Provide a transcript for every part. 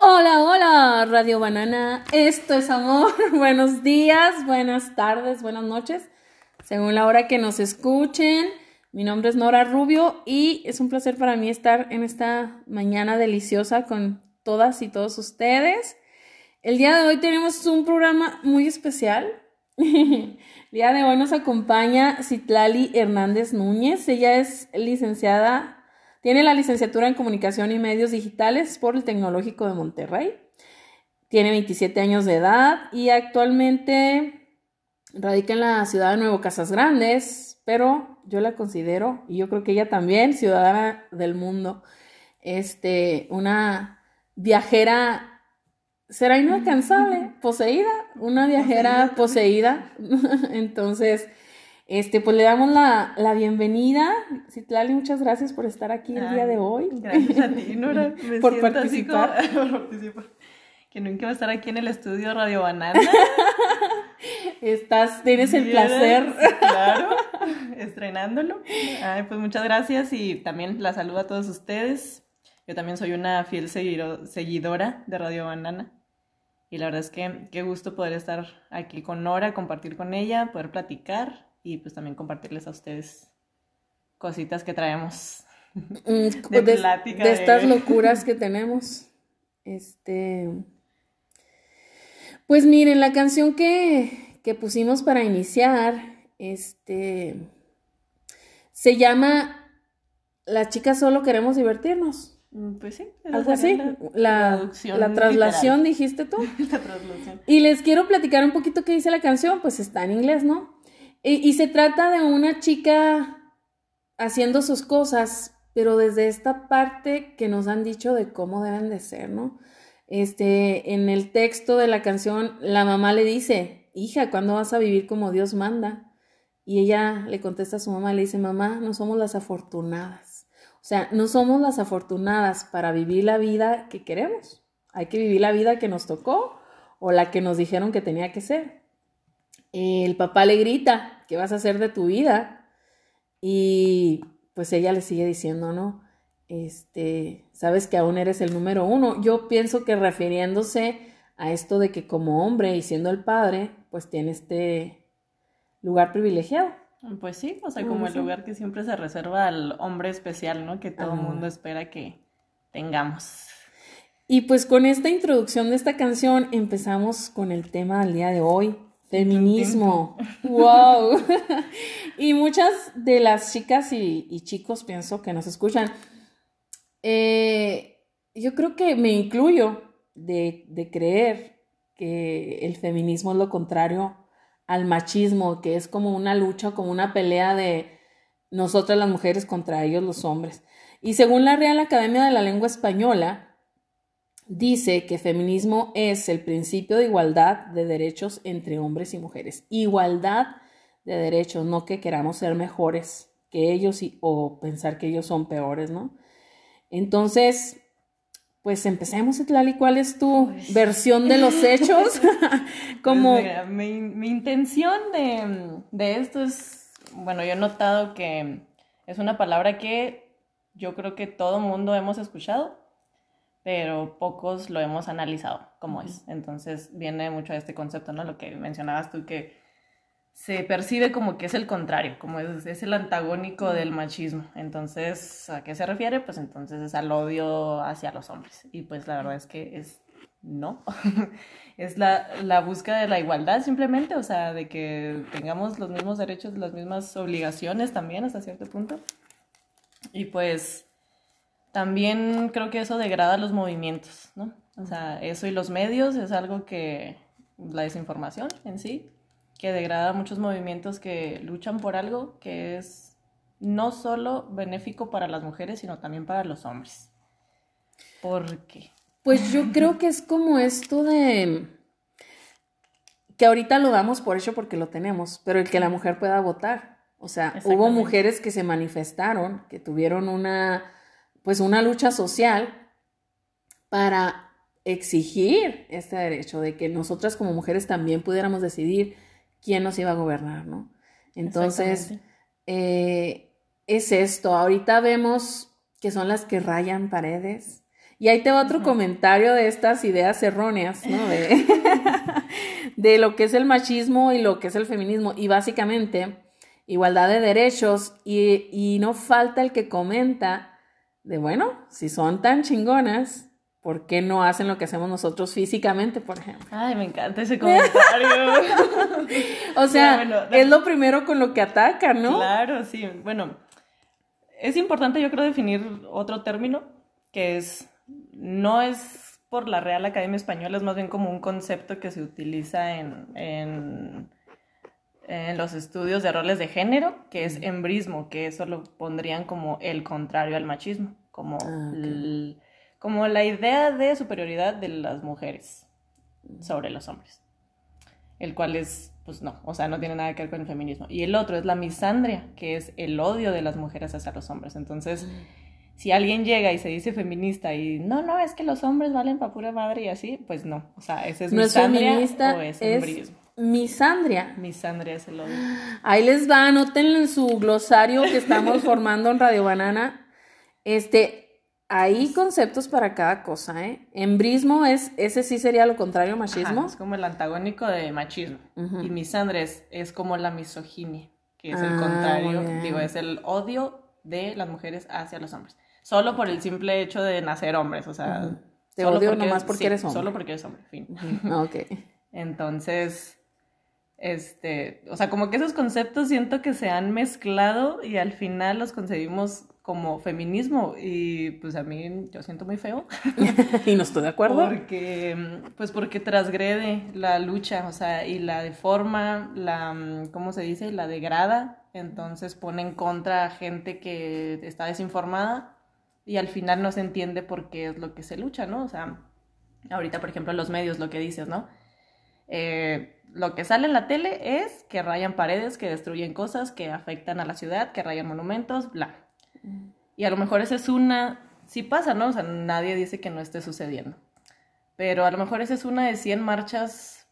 Hola, hola, Radio Banana. Esto es amor. Buenos días, buenas tardes, buenas noches, según la hora que nos escuchen. Mi nombre es Nora Rubio y es un placer para mí estar en esta mañana deliciosa con todas y todos ustedes. El día de hoy tenemos un programa muy especial. El día de hoy nos acompaña Citlali Hernández Núñez. Ella es licenciada tiene la licenciatura en Comunicación y Medios Digitales por el Tecnológico de Monterrey. Tiene 27 años de edad y actualmente radica en la ciudad de Nuevo Casas Grandes, pero yo la considero, y yo creo que ella también, ciudadana del mundo, este, una viajera, será inalcanzable, poseída, una viajera poseída. Entonces, este, pues le damos la, la bienvenida. Citlali, muchas gracias por estar aquí el día de hoy. Gracias a ti, Nora. Me por, participar. por participar. Que nunca va a estar aquí en el estudio Radio Banana. Estás, tienes el placer. Claro, estrenándolo. Ay, pues muchas gracias y también la saludo a todos ustedes. Yo también soy una fiel seguidora de Radio Banana. Y la verdad es que qué gusto poder estar aquí con Nora, compartir con ella, poder platicar y pues también compartirles a ustedes cositas que traemos mm, de, de, estas locuras que tenemos. Este, pues miren, la canción que, que pusimos para iniciar, este, se llama Las chicas solo queremos divertirnos. Mm, pues sí, algo así. La, la, traslación, dijiste tú. la traslación. Y les quiero platicar un poquito qué dice la canción, pues está en inglés, ¿no? Y, se trata de una chica haciendo sus cosas, pero desde esta parte que nos han dicho de cómo deben de ser, ¿no? Este, en el texto de la canción, la mamá le dice, hija, ¿cuándo vas a vivir como Dios manda? Y ella le contesta a su mamá, le dice, mamá, no somos las afortunadas. O sea, no somos las afortunadas para vivir la vida que queremos. Hay que vivir la vida que nos tocó o la que nos dijeron que tenía que ser el papá le grita, ¿qué vas a hacer de tu vida? Y pues ella le sigue diciendo, ¿no? Este, sabes que aún eres el número uno. Yo pienso que refiriéndose a esto de que como hombre y siendo el padre, pues tiene este lugar privilegiado. Pues sí, o sea, como el lugar que siempre se reserva al hombre especial, ¿no? Que todo el mundo espera que tengamos. Y pues con esta introducción de esta canción empezamos con el tema del día de hoy, Feminismo. ¡Wow! y muchas de las chicas y, chicos, pienso, que nos escuchan, eh, yo creo que me incluyo de, de, creer que el feminismo es lo contrario al machismo, que es como una lucha, como una pelea de nosotras las mujeres contra ellos los hombres. Y según la Real Academia de la Lengua Española, dice que feminismo es el principio de igualdad de derechos entre hombres y mujeres. Igualdad de derechos, no que queramos ser mejores que ellos o pensar que ellos son peores, ¿no? Entonces, pues empecemos, Etlali, ¿cuál es tu pues versión de los hechos? Como... Pues mi, intención de, de esto es, bueno, yo he notado que es una palabra que yo creo que todo mundo hemos escuchado, pero pocos lo hemos analizado como es. Entonces viene mucho de este concepto, ¿no? Lo que mencionabas tú, que se percibe como que es el contrario, como es, es, el antagónico del machismo. Entonces, ¿a qué se refiere? Pues entonces es al odio hacia los hombres. Y pues la verdad es que es no. es la, la búsqueda de la igualdad simplemente, o sea, de que tengamos los mismos derechos, las mismas obligaciones también hasta cierto punto. Y pues también creo que eso degrada los movimientos, ¿no? O sea, eso y los medios es algo que, la desinformación en sí, que degrada muchos movimientos que luchan por algo que es no solo benéfico para las mujeres, sino también para los hombres. ¿Por qué? Pues yo creo que es como esto de que ahorita lo damos por hecho porque lo tenemos, pero el que la mujer pueda votar. O sea, hubo mujeres que se manifestaron, que tuvieron una pues una lucha social para exigir este derecho de que nosotras como mujeres también pudiéramos decidir quién nos iba a gobernar, ¿no? Entonces, eh, es esto. Ahorita vemos que son las que rayan paredes Y ahí te va otro comentario de estas ideas erróneas, ¿no? De, de lo que es el machismo y lo que es el feminismo. Y básicamente, igualdad de derechos y, y no falta el que comenta de, bueno, si son tan chingonas, ¿por qué no hacen lo que hacemos nosotros físicamente, por ejemplo? Ay, me encanta ese comentario. o sea, es lo primero con lo que atacan, ¿no? Claro, sí. Bueno, es importante yo creo definir otro término que es, no es por la Real Academia Española, es más bien como un concepto que se utiliza en, en, los estudios de roles de género, que es embrismo, que eso lo pondrían como el contrario al machismo, como ah, como la idea de superioridad de las mujeres sobre los hombres, el cual es, pues no, o sea, no tiene nada que ver con el feminismo. Y el otro es la misandria, que es el odio de las mujeres hacia los hombres. Entonces, si alguien llega y se dice feminista y no, no, es que los hombres valen para pura madre y así, pues no, o sea, ese es misandria o es, es Misandria. Misandria es el odio. Ahí les va, anótenlo en su glosario que estamos formando en Radio Banana. Este, hay conceptos para cada cosa, ¿eh? Embrismo es, ese sí sería lo contrario a machismo. es como el antagónico de machismo. Y misandre es, como la misoginia, que es el ah, contrario, digo, es el odio de las mujeres hacia los hombres. Solo por el simple hecho de nacer hombres, o sea... Te odio nomás porque eres hombre. Solo porque eres hombre, fin. Ok. Entonces, este, o sea, como que esos conceptos siento que se han mezclado y al final los concebimos como feminismo y pues a mí yo siento muy feo. y no estoy de acuerdo. Porque, pues porque transgrede la lucha, o sea, y la deforma, la, ¿cómo se dice? La degrada, entonces pone en contra a gente que está desinformada y al final no se entiende por qué es lo que se lucha, ¿no? O sea, ahorita, por ejemplo, los medios, lo que dices, ¿no? Eh, lo que sale en la tele es que rayan paredes, que destruyen cosas, que afectan a la ciudad, que rayan monumentos, bla y a lo mejor esa es una, sí pasa, ¿no? O sea, nadie dice que no esté sucediendo. Pero a lo mejor esa es una de 100 marchas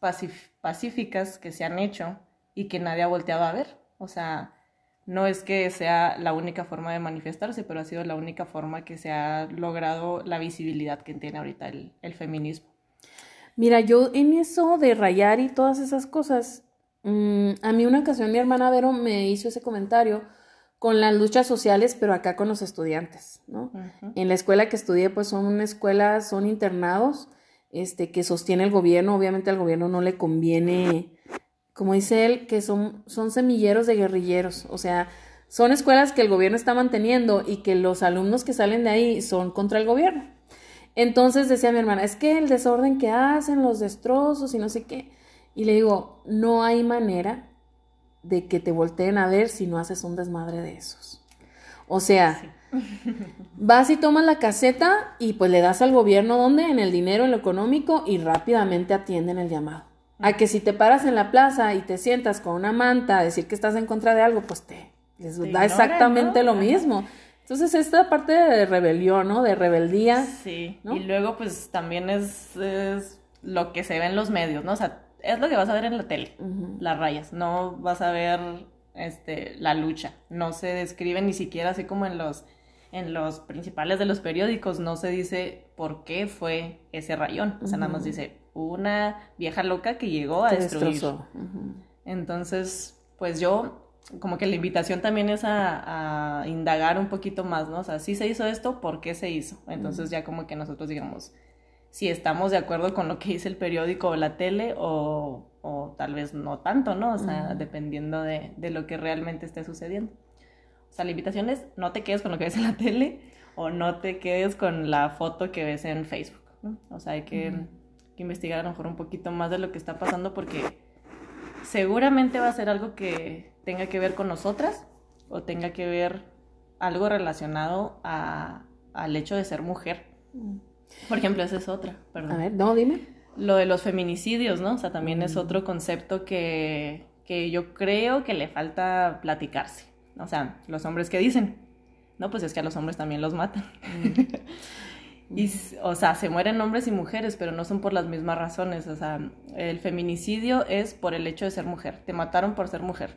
pacíficas que se han hecho y que nadie ha volteado a ver. O sea, no es que sea la única forma de manifestarse, pero ha sido la única forma que se ha logrado la visibilidad que tiene ahorita el, feminismo. Mira, yo en eso de rayar y todas esas cosas, mm, a mí una ocasión mi hermana Vero me hizo ese comentario con las luchas sociales, pero acá con los estudiantes, ¿no? En la escuela que estudié, pues son una escuela, son internados, este, que sostiene el gobierno, obviamente al gobierno no le conviene, como dice él, que son, son semilleros de guerrilleros, o sea, son escuelas que el gobierno está manteniendo y que los alumnos que salen de ahí son contra el gobierno. Entonces decía mi hermana, es que el desorden que hacen, los destrozos y no sé qué. Y le digo, no hay manera de que te volteen a ver si no haces un desmadre de esos. O sea, vas y tomas la caseta y pues le das al gobierno donde, en el dinero, en lo económico y rápidamente atienden el llamado. A que si te paras en la plaza y te sientas con una manta a decir que estás en contra de algo, pues te les da exactamente lo mismo. Entonces, esta parte de rebelión, ¿no? De rebeldía. Sí. Y luego, pues también es, es, lo que se ve en los medios, ¿no? O sea, es lo que vas a ver en la tele, las rayas, no vas a ver este, la lucha, no se describe ni siquiera así como en los, en los principales de los periódicos, no se dice por qué fue ese rayón, o sea, nada más dice una vieja loca que llegó a destruir. Entonces, pues yo, como que la invitación también es a, a, indagar un poquito más, ¿no? O sea, si se hizo esto, ¿por qué se hizo? Entonces ya como que nosotros digamos, si estamos de acuerdo con lo que dice el periódico o la tele o, o tal vez no tanto, ¿no? O sea, dependiendo de, de, lo que realmente esté sucediendo. O sea, la invitación es no te quedes con lo que ves en la tele o no te quedes con la foto que ves en Facebook, ¿no? O sea, hay que, que investigar a lo mejor un poquito más de lo que está pasando porque seguramente va a ser algo que tenga que ver con nosotras o tenga que ver algo relacionado a, al hecho de ser mujer. Por ejemplo, esa es otra, perdón. A ver, no, dime. Lo de los feminicidios, ¿no? O sea, también es mm. otro concepto que, que yo creo que le falta platicarse. O sea, los hombres que dicen, no, pues es que a los hombres también los matan. Mm. y, o sea, se mueren hombres y mujeres, pero no son por las mismas razones. O sea, el feminicidio es por el hecho de ser mujer. Te mataron por ser mujer.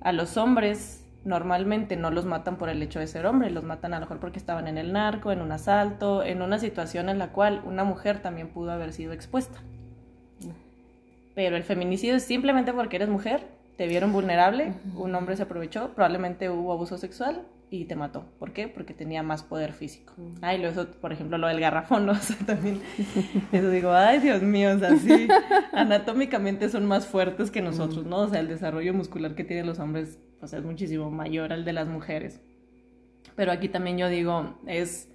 A los hombres normalmente no los matan por el hecho de ser hombre, los matan a lo mejor porque estaban en el narco, en un asalto, en una situación en la cual una mujer también pudo haber sido expuesta. Pero el feminicidio es simplemente porque eres mujer, te vieron vulnerable, un hombre se aprovechó, probablemente hubo abuso sexual y te mató. ¿Por qué? Porque tenía más poder físico. Ay, lo eso, por ejemplo, lo del garrafón, ¿no? O sea, también, eso digo, ay, Dios mío, o sea, sí, anatómicamente son más fuertes que nosotros, ¿no? O sea, el desarrollo muscular que tienen los hombres, pues es muchísimo mayor al de las mujeres. Pero aquí también yo digo, es,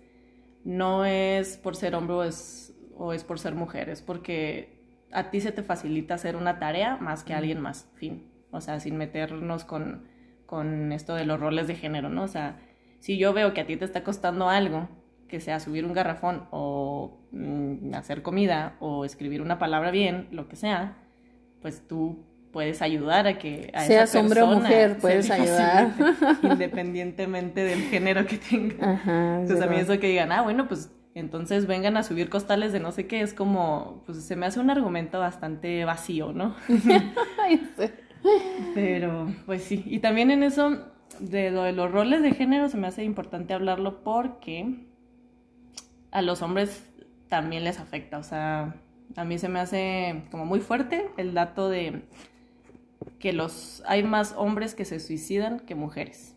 no es por ser hombre o es, o es por ser mujer, es porque a ti se te facilita hacer una tarea más que a alguien más, fin. O sea, sin meternos con con esto de los roles de género, ¿no? O sea, si yo veo que a ti te está costando algo, que sea subir un garrafón o mm, hacer comida o escribir una palabra bien, lo que sea, pues tú puedes ayudar a que a seas hombre o mujer puedes ayudar independientemente del género que tenga Ajá, entonces a mí eso que digan ah bueno pues entonces vengan a subir costales de no sé qué es como pues se me hace un argumento bastante vacío no Pero, pues sí. Y también en eso, de lo de los roles de género, se me hace importante hablarlo porque a los hombres también les afecta. O sea, a mí se me hace como muy fuerte el dato de que los hay más hombres que se suicidan que mujeres.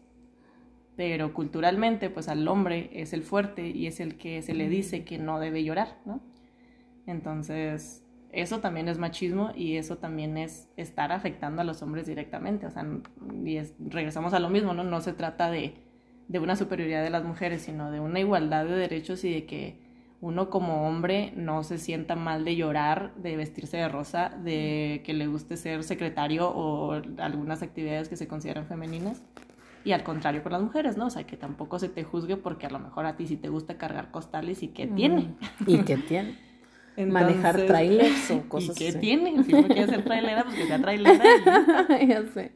Pero culturalmente, pues al hombre es el fuerte y es el que se le dice que no debe llorar, ¿no? Entonces, eso también es machismo y eso también es estar afectando a los hombres directamente. O sea, y regresamos a lo mismo, ¿no? No se trata de, de, una superioridad de las mujeres, sino de una igualdad de derechos y de que uno como hombre no se sienta mal de llorar, de vestirse de rosa, de que le guste ser secretario o algunas actividades que se consideran femeninas. Y al contrario con las mujeres, ¿no? O sea, que tampoco se te juzgue porque a lo mejor a ti sí te gusta cargar costales y que tiene. Y que tiene manejar trailers o cosas ¿Y qué tiene? Si no quiere ser trailera, pues que sea trailera. ya sé.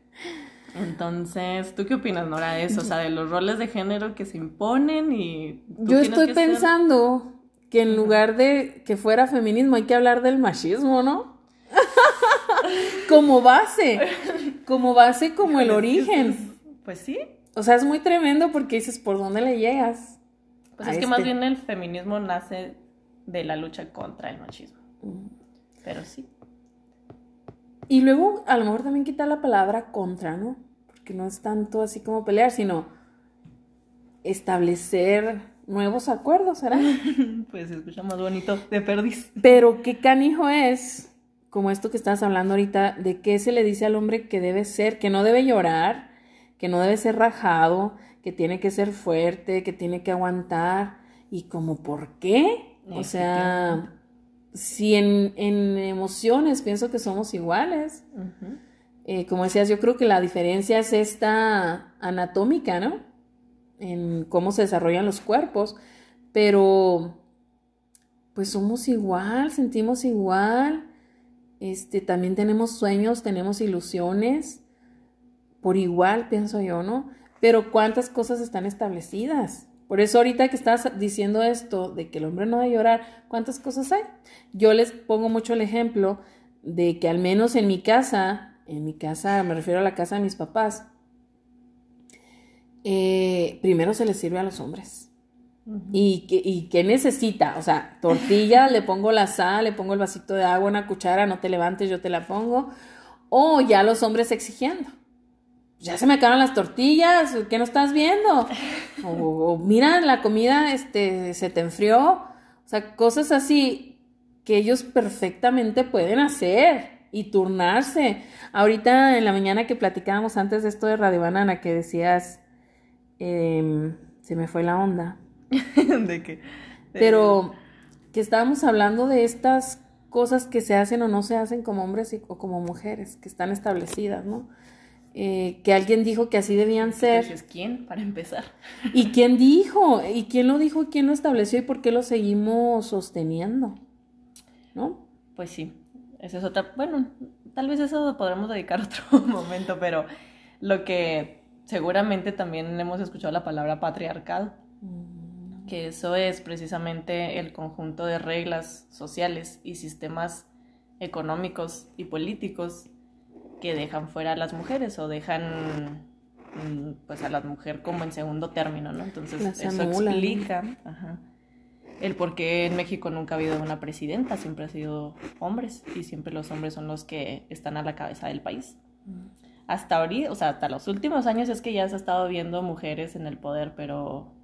Entonces, ¿tú qué opinas, Nora, de eso? O sea, de los roles de género que se imponen y... Yo estoy pensando que en lugar de que fuera feminismo hay que hablar del machismo, ¿no? como base, como base, como el origen. Pues sí. O sea, es muy tremendo porque dices, ¿por dónde le llegas? Pues es que más este bien el feminismo nace de la lucha contra el machismo. Pero sí. Y luego a lo mejor también quita la palabra contra, ¿no? Porque no es tanto así como pelear, sino establecer nuevos acuerdos, ¿será? pues se escucha más bonito de perdiz. Pero qué canijo es, como esto que estás hablando ahorita, de qué se le dice al hombre que debe ser, que no debe llorar, que no debe ser rajado, que tiene que ser fuerte, que tiene que aguantar, y como por qué o sea, si en, emociones pienso que somos iguales. Eh, como decías, yo creo que la diferencia es esta anatómica, ¿no? En cómo se desarrollan los cuerpos, pero pues somos igual, sentimos igual, este, también tenemos sueños, tenemos ilusiones, por igual, pienso yo, ¿no? Pero ¿cuántas cosas están establecidas? Por eso ahorita que estás diciendo esto de que el hombre no debe llorar, ¿cuántas cosas hay? Yo les pongo mucho el ejemplo de que al menos en mi casa, en mi casa, me refiero a la casa de mis papás, eh, primero se les sirve a los hombres. ¿Y, que, ¿Y qué necesita? O sea, tortilla, le pongo la sal, le pongo el vasito de agua, una cuchara, no te levantes, yo te la pongo. O ya los hombres exigiendo ya se me acabaron las tortillas, ¿qué no estás viendo? O, mira, la comida este, se te enfrió. O sea, cosas así que ellos perfectamente pueden hacer y turnarse. Ahorita en la mañana que platicábamos antes de esto de Radio Banana, que decías, em, se me fue la onda. ¿De qué? Pero que estábamos hablando de estas cosas que se hacen o no se hacen como hombres o como mujeres, que están establecidas, ¿no? Eh, que alguien dijo que así debían ser. Entonces, ¿quién? Para empezar. ¿Y quién dijo? ¿Y quién lo dijo? ¿Quién lo estableció? ¿Y por qué lo seguimos sosteniendo? ¿No? Pues sí. Esa es otra. Bueno, tal vez eso podremos dedicar otro momento, pero lo que seguramente también hemos escuchado la palabra patriarcado. Mm. Que eso es precisamente el conjunto de reglas sociales y sistemas económicos y políticos que dejan fuera a las mujeres o dejan mm, pues a la mujer como en segundo término, ¿no? Entonces eso explica el por qué en México nunca ha habido una presidenta, siempre ha sido hombres y siempre los hombres son los que están a la cabeza del país. Mm. Hasta ahorita, o sea, hasta los últimos años es que ya se ha estado viendo mujeres en el poder, pero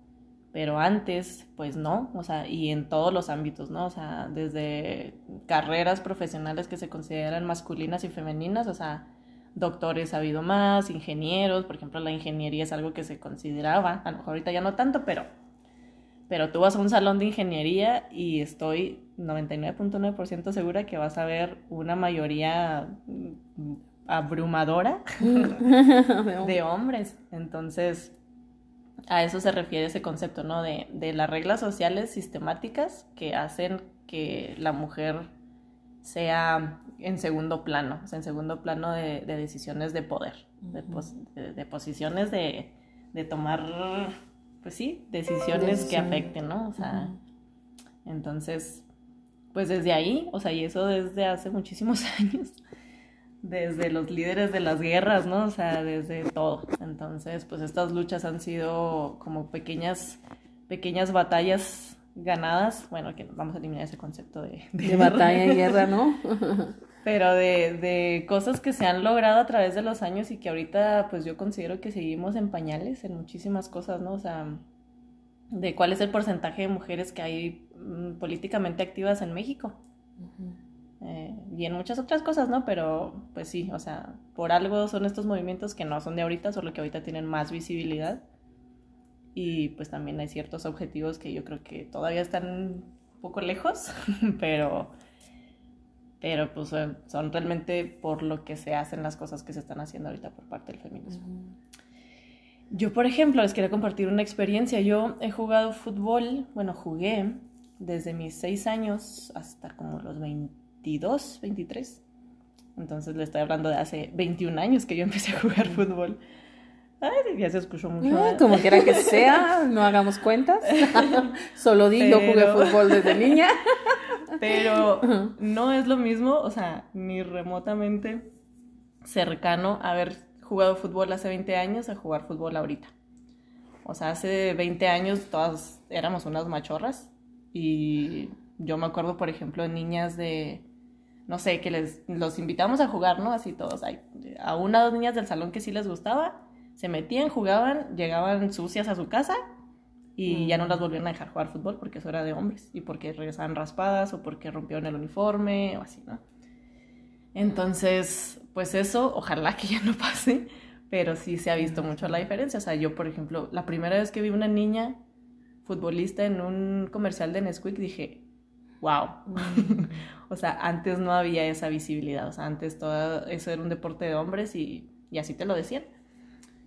pero antes, pues no, o sea, y en todos los ámbitos, ¿no? O sea, desde carreras profesionales que se consideran masculinas y femeninas, o sea, doctores ha habido más, ingenieros, por ejemplo, la ingeniería es algo que se consideraba, a lo mejor ahorita ya no tanto, pero, pero tú vas a un salón de ingeniería y estoy 99.9% segura que vas a ver una mayoría abrumadora de hombres. Entonces, a eso se refiere ese concepto, ¿no? De, de las reglas sociales sistemáticas que hacen que la mujer sea en segundo plano, o sea, en segundo plano de, decisiones de poder, de, posiciones de, tomar, pues sí, decisiones que afecten, ¿no? O sea, entonces, pues desde ahí, o sea, y eso desde hace muchísimos años, desde los líderes de las guerras, ¿no? O sea, desde todo. Entonces, pues estas luchas han sido como pequeñas, pequeñas batallas ganadas. Bueno, que vamos a eliminar ese concepto de, de, batalla y guerra, ¿no? Pero de, de cosas que se han logrado a través de los años y que ahorita, pues yo considero que seguimos en pañales en muchísimas cosas, ¿no? O sea, de cuál es el porcentaje de mujeres que hay mm, políticamente activas en México. Eh, y en muchas otras cosas, ¿no? Pero pues sí, o sea, por algo son estos movimientos que no son de ahorita, solo que ahorita tienen más visibilidad. Y pues también hay ciertos objetivos que yo creo que todavía están un poco lejos, pero, pero pues son realmente por lo que se hacen las cosas que se están haciendo ahorita por parte del feminismo. Yo, por ejemplo, les quería compartir una experiencia. Yo he jugado fútbol, bueno, jugué desde mis seis años hasta como los 20 22, 23. Entonces le estoy hablando de hace 21 años que yo empecé a jugar fútbol. Ay, ya se escuchó mucho. Ah, como quiera que sea, no hagamos cuentas. Solo digo, jugué fútbol desde niña. Pero no es lo mismo, o sea, ni remotamente cercano a haber jugado fútbol hace 20 años a jugar fútbol ahorita. O sea, hace 20 años todas éramos unas machorras y yo me acuerdo, por ejemplo, niñas de no sé, que les los invitamos a jugar, ¿no? Así todos. Hay, a una o dos niñas del salón que sí les gustaba, se metían, jugaban, llegaban sucias a su casa y ya no las volvieron a dejar jugar fútbol porque eso era de hombres y porque regresaban raspadas o porque rompieron el uniforme o así, ¿no? Entonces, pues eso, ojalá que ya no pase, pero sí se ha visto mucho la diferencia. O sea, yo, por ejemplo, la primera vez que vi una niña futbolista en un comercial de Nesquik dije, wow. Mm. o sea, antes no había esa visibilidad, o sea, antes todo eso era un deporte de hombres y, y así te lo decían.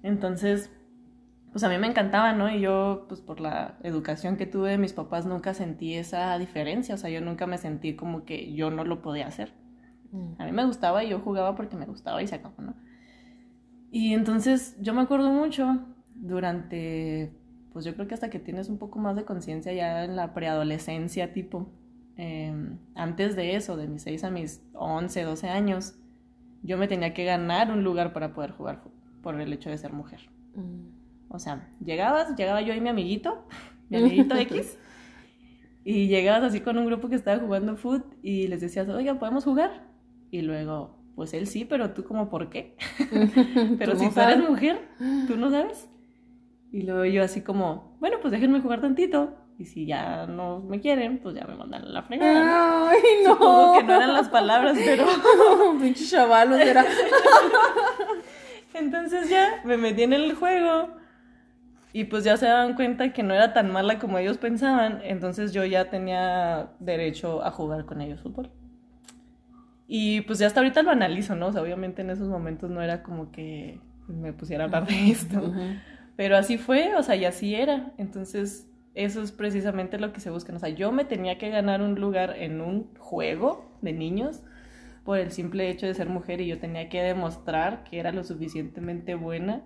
Entonces, pues a mí me encantaba, ¿no? Y yo, pues por la educación que tuve de mis papás, nunca sentí esa diferencia, o sea, yo nunca me sentí como que yo no lo podía hacer. Mm. A mí me gustaba y yo jugaba porque me gustaba y se acabó, ¿no? Y entonces yo me acuerdo mucho durante, pues yo creo que hasta que tienes un poco más de conciencia ya en la preadolescencia tipo, Em, antes de eso, de mis 6 a mis 11, 12 años, yo me tenía que ganar un lugar para poder jugar por el hecho de ser mujer. Mm. O sea, llegabas, llegaba yo y mi amiguito, mi amiguito X, y llegabas así con un grupo que estaba jugando foot y les decías, oiga, ¿podemos jugar? Y luego, pues él sí, pero tú como, ¿por qué? pero si tú eres mujer, tú no sabes. Y luego yo así como, bueno, pues déjenme jugar tantito. Y si ya no me quieren, pues ya me mandan a la fregada. Ay, no. Supongo que no eran las palabras, pero. Pinche chavalos era. Entonces ya me metí en el juego. Y pues ya se daban cuenta que no era tan mala como ellos pensaban. Entonces yo ya tenía derecho a jugar con ellos fútbol. Y pues ya hasta ahorita lo analizo, ¿no? O sea, obviamente en esos momentos no era como que me pusiera a hablar de esto. Pero así fue, o sea, y así era. Entonces eso es precisamente lo que se busca. O sea, yo me tenía que ganar un lugar en un juego de niños por el simple hecho de ser mujer y yo tenía que demostrar que era lo suficientemente buena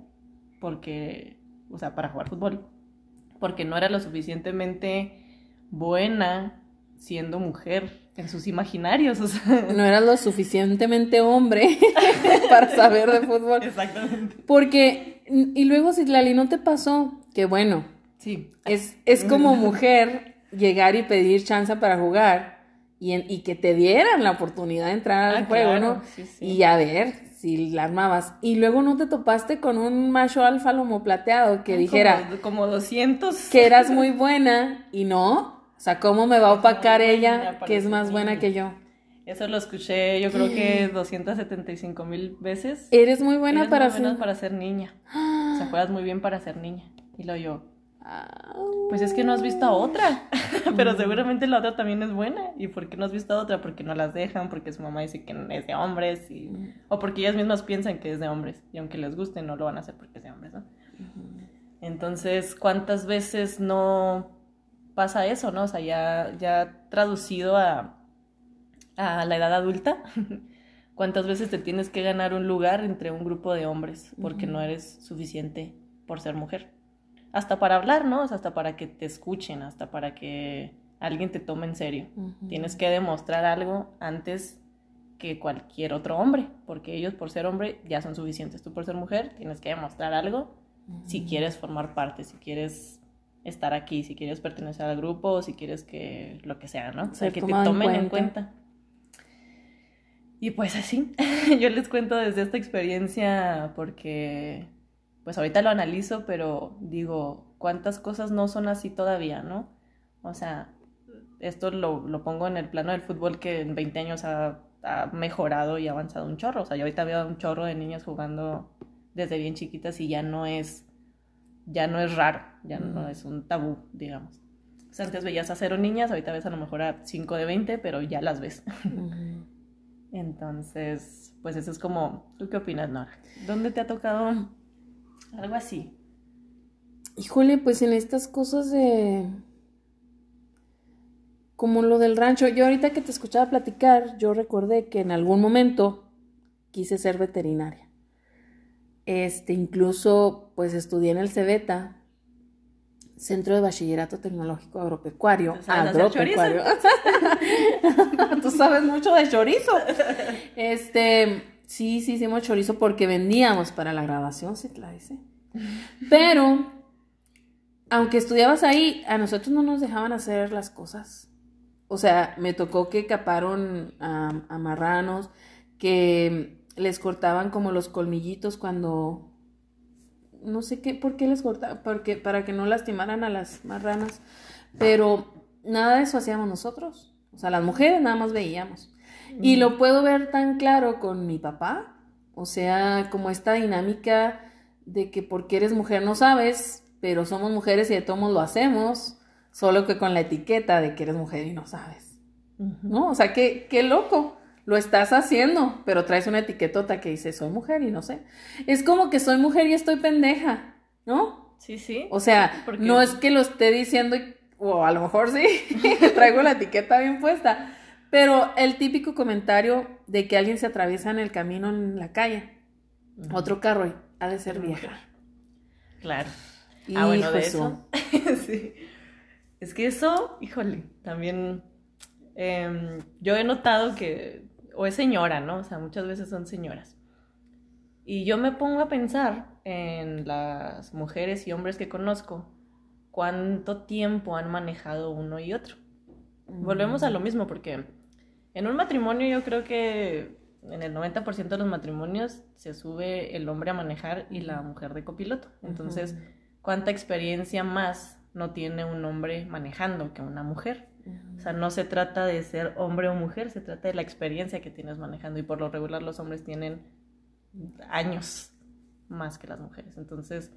porque, o sea, para jugar fútbol, porque no era lo suficientemente buena siendo mujer en sus imaginarios. O sea. No era lo suficientemente hombre para saber de fútbol. Exactamente. Porque Y luego, si Lali no te pasó, que bueno. Sí. Es, es como mujer llegar y pedir chance para jugar y, y que te dieran la oportunidad de entrar al Ah, juego, claro, ¿no? sí, sí. Y a ver si la armabas. Y luego no te topaste con un macho alfa lomo plateado que dijera Como, como 200. que eras muy buena y no. O sea, ¿cómo me va a Es muy opacar ella que es más buena que yo? Eso lo escuché yo creo que 275 mil veces. Eres muy buena Eres para muy buena ser... para ser niña. O sea, juegas muy bien para ser niña. Y lo yo, pues es que no has visto a otra. Pero seguramente la otra también es buena. ¿Y por qué no has visto a otra? Porque no las dejan, porque su mamá dice que es de hombres. Y... O porque ellas mismas piensan que es de hombres. Y aunque les guste, no lo van a hacer porque es de hombres, ¿no? Entonces, ¿cuántas veces no pasa eso, no? O sea, ya, ya traducido a, a la edad adulta, ¿cuántas veces te tienes que ganar un lugar entre un grupo de hombres porque no eres suficiente por ser mujer? Hasta para hablar, ¿no? O sea, hasta para que te escuchen, hasta para que alguien te tome en serio. Tienes que demostrar algo antes que cualquier otro hombre, porque ellos por ser hombre ya son suficientes. Tú por ser mujer tienes que demostrar algo si quieres formar parte, si quieres estar aquí, si quieres pertenecer al grupo, o si quieres que lo que sea, ¿no? O sea, que te en tomen en cuenta. Y pues así, yo les cuento desde esta experiencia porque pues ahorita lo analizo, pero digo, ¿cuántas cosas no son así todavía, no? O sea, esto lo, lo pongo en el plano del fútbol que en 20 años ha, ha mejorado y ha avanzado un chorro. O sea, yo ahorita veo un chorro de niñas jugando desde bien chiquitas y ya no es, ya no es raro, ya no es un tabú, digamos. O sea, antes veías a cero niñas, ahorita ves a lo mejor a 5 de 20, pero ya las ves. Ujú. Entonces, pues eso es como, ¿tú qué opinas, Nora? ¿Dónde te ha tocado algo así? Híjole, pues en estas cosas de... Como lo del rancho. Yo ahorita que te escuchaba platicar, yo recordé que en algún momento quise ser veterinaria. Este, incluso, pues estudié en el CEBETA, Centro de Bachillerato Tecnológico Agropecuario. ¿Tú sabes Agropecuario. Tú sabes mucho de chorizo. Este, sí, sí hicimos chorizo porque vendíamos para la graduación, sí, la dice. Pero, aunque estudiabas ahí, a nosotros no nos dejaban hacer las cosas. O sea, me tocó que caparon a, a marranos, que les cortaban como los colmillitos cuando no sé qué, por qué les cortaban, porque para que no lastimaran a las marranas, pero nada de eso hacíamos nosotros. O sea, las mujeres nada más veíamos. Y lo puedo ver tan claro con mi papá, o sea, como esta dinámica de que porque eres mujer no sabes, pero somos mujeres y de todos lo hacemos, solo que con la etiqueta de que eres mujer y no sabes. ¿No? O sea, qué, qué loco. Lo estás haciendo, pero traes una etiquetota que dice soy mujer y no sé. Es como que soy mujer y estoy pendeja, ¿no? Sí, sí. O sea, no es que lo esté diciendo, o a lo mejor sí, traigo la etiqueta bien puesta, pero el típico comentario de que alguien se atraviesa en el camino en la calle, otro carro, y ha de ser vieja. Claro. Ah, bueno, de eso. sí. Es que eso, híjole, también em, yo he notado que, o es señora, ¿no? O sea, muchas veces son señoras. Y yo me pongo a pensar en las mujeres y hombres que conozco, cuánto tiempo han manejado uno y otro. Volvemos a lo mismo, porque en un matrimonio yo creo que en el 90% de los matrimonios se sube el hombre a manejar y la mujer de copiloto. Entonces, ¿cuánta experiencia más no tiene un hombre manejando que una mujer? O sea, no se trata de ser hombre o mujer, se trata de la experiencia que tienes manejando y por lo regular los hombres tienen años más que las mujeres. Entonces,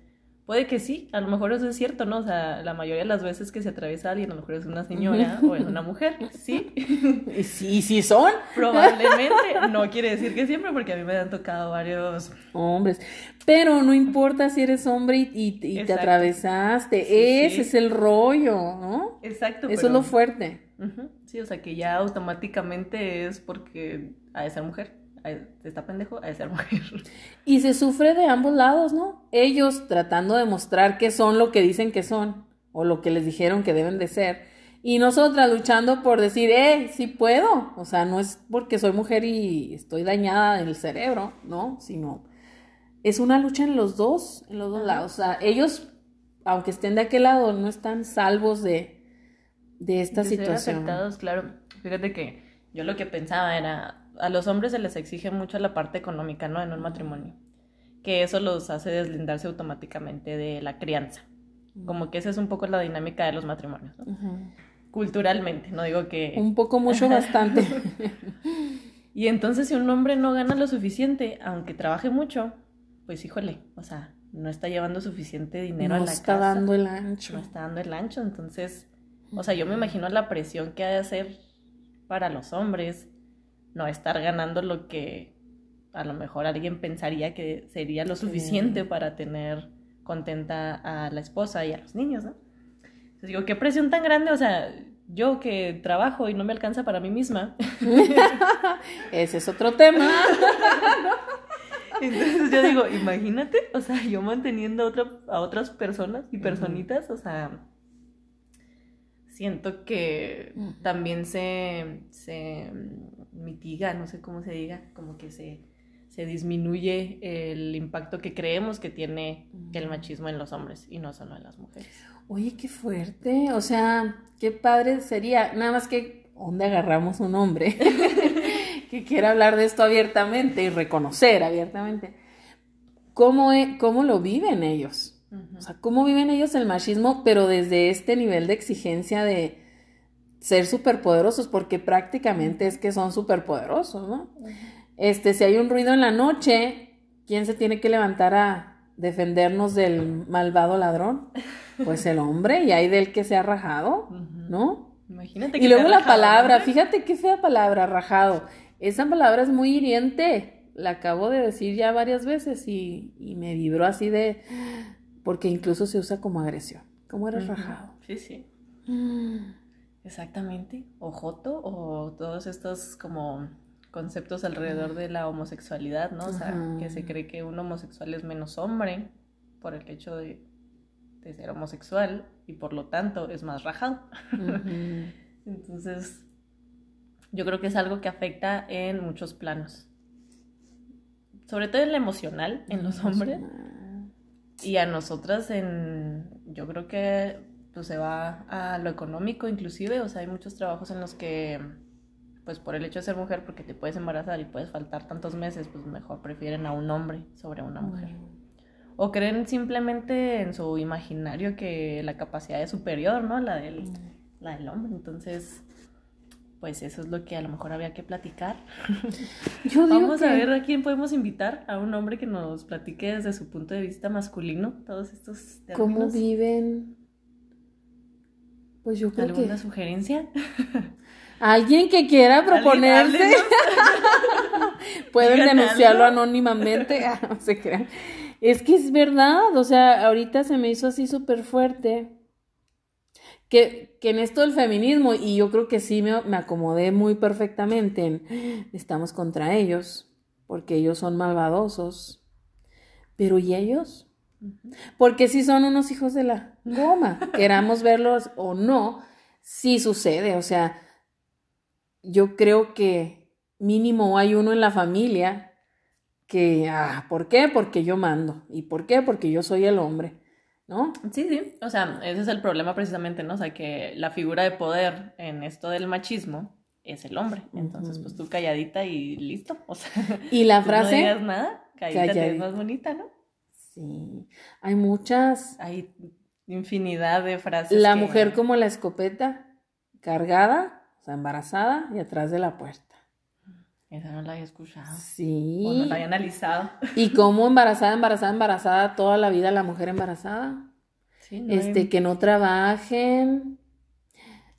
puede que sí, a lo mejor eso es cierto, ¿no? O sea, la mayoría de las veces que se atraviesa alguien, a lo mejor es una señora o es una mujer, sí. Y sí, sí son Probablemente, no quiere decir que siempre, porque a mí me han tocado varios. hombres. Pero no importa si eres hombre y, y- y te atravesaste, Sí, ese sí. es el rollo, ¿no? Exacto. Eso es lo fuerte. Sí, o sea que ya automáticamente es porque ha de ser mujer. Está pendejo, de ser mujer. Y se sufre de ambos lados, ¿no? Ellos tratando de mostrar que son lo que dicen que son, o lo que les dijeron que deben de ser. Y nosotras luchando por decir, eh, sí puedo. O sea, no es porque soy mujer y estoy dañada del cerebro, ¿no? Sino es una lucha en los dos, en los dos lados. O sea, ellos, aunque estén de aquel lado, no están salvos de, de esta de situación. Ser afectados, claro. Fíjate que yo lo que pensaba era, a los hombres se les exige mucho la parte económica, ¿no? En un matrimonio. Que eso los hace deslindarse automáticamente de la crianza. Como que esa es un poco la dinámica de los matrimonios, ¿no? Culturalmente, no digo que... Un poco, mucho, bastante. y entonces si un hombre no gana lo suficiente, aunque trabaje mucho, pues híjole, o sea, no está llevando suficiente dinero no a la casa. No está dando el ancho. No está dando el ancho, entonces, o sea, yo me imagino la presión que ha de hacer para los hombres no estar ganando lo que a lo mejor alguien pensaría que sería lo suficiente sí. para tener contenta a la esposa y a los niños, ¿no? Entonces digo, qué presión tan grande, o sea, yo que trabajo y no me alcanza para mí misma. Ese es otro tema. Entonces yo digo, imagínate, o sea, yo manteniendo a, otra, a otras personas y personitas, o sea, siento que también se, se mitiga, no sé cómo se diga, como que se, se disminuye el impacto que creemos que tiene el machismo en los hombres y no solo en las mujeres. Oye, qué fuerte, o sea, qué padre sería, nada más que, ¿dónde agarramos un hombre que quiera hablar de esto abiertamente y reconocer abiertamente? ¿Cómo, cómo lo viven ellos? O sea, cómo viven ellos el machismo, pero desde este nivel de exigencia de ser superpoderosos, porque prácticamente es que son superpoderosos, ¿no? Este, si hay un ruido en la noche, ¿quién se tiene que levantar a defendernos del malvado ladrón? Pues el hombre, y hay del que se ha rajado, ¿no? Imagínate que Y luego la palabra, fíjate qué fea palabra, rajado. Esa palabra es muy hiriente. La acabo de decir ya varias veces y, y me vibró así de porque incluso se usa como agresión. ¿Cómo eres uh -huh. rajado? Sí, sí. Mm. Exactamente. O joto, o todos estos como conceptos alrededor de la homosexualidad, ¿no? O sea, que se cree que un homosexual es menos hombre por el hecho de, de ser homosexual y por lo tanto es más rajado. Entonces, yo creo que es algo que afecta en muchos planos. Sobre todo en el emocional, en los hombres. Y a nosotras en, yo creo que pues se va a lo económico inclusive, o sea, hay muchos trabajos en los que, pues por el hecho de ser mujer, porque te puedes embarazar y puedes faltar tantos meses, pues mejor prefieren a un hombre sobre una mujer. O creen simplemente en su imaginario que la capacidad es superior, ¿no? La del, la del hombre, entonces pues eso es lo que a lo mejor había que platicar. Yo digo Vamos que... a ver a quién podemos invitar, a un hombre que nos platique desde su punto de vista masculino todos estos términos. ¿Cómo viven? Pues yo creo ¿Alguna que... sugerencia? Alguien que quiera proponerse. Pueden Digan denunciarlo algo. anónimamente. Ah, no se crean. Es que es verdad, o sea, ahorita se me hizo así súper fuerte. Que, que, en esto del feminismo, y yo creo que sí me, me, acomodé muy perfectamente en estamos contra ellos, porque ellos son malvadosos. Pero ¿y ellos? Porque si son unos hijos de la goma, queramos verlos o no, sí sucede. O sea, yo creo que mínimo hay uno en la familia que, ah, ¿por qué? Porque yo mando. ¿Y por qué? Porque yo soy el hombre. ¿no? Sí, sí, o sea, ese es el problema precisamente, ¿no? O sea, que la figura de poder en esto del machismo es el hombre. Entonces, pues tú calladita y listo. O sea, y la frase. No digas nada, calladita, calladita. te ves más bonita, ¿no? Sí, hay muchas. Hay infinidad de frases. La que... mujer como la escopeta, cargada, o sea, embarazada y atrás de la puerta. Esa no la había escuchado. Sí. O no la había analizado. Y cómo embarazada, embarazada, embarazada, toda la vida la mujer embarazada. Sí, no este, hay... que no trabajen.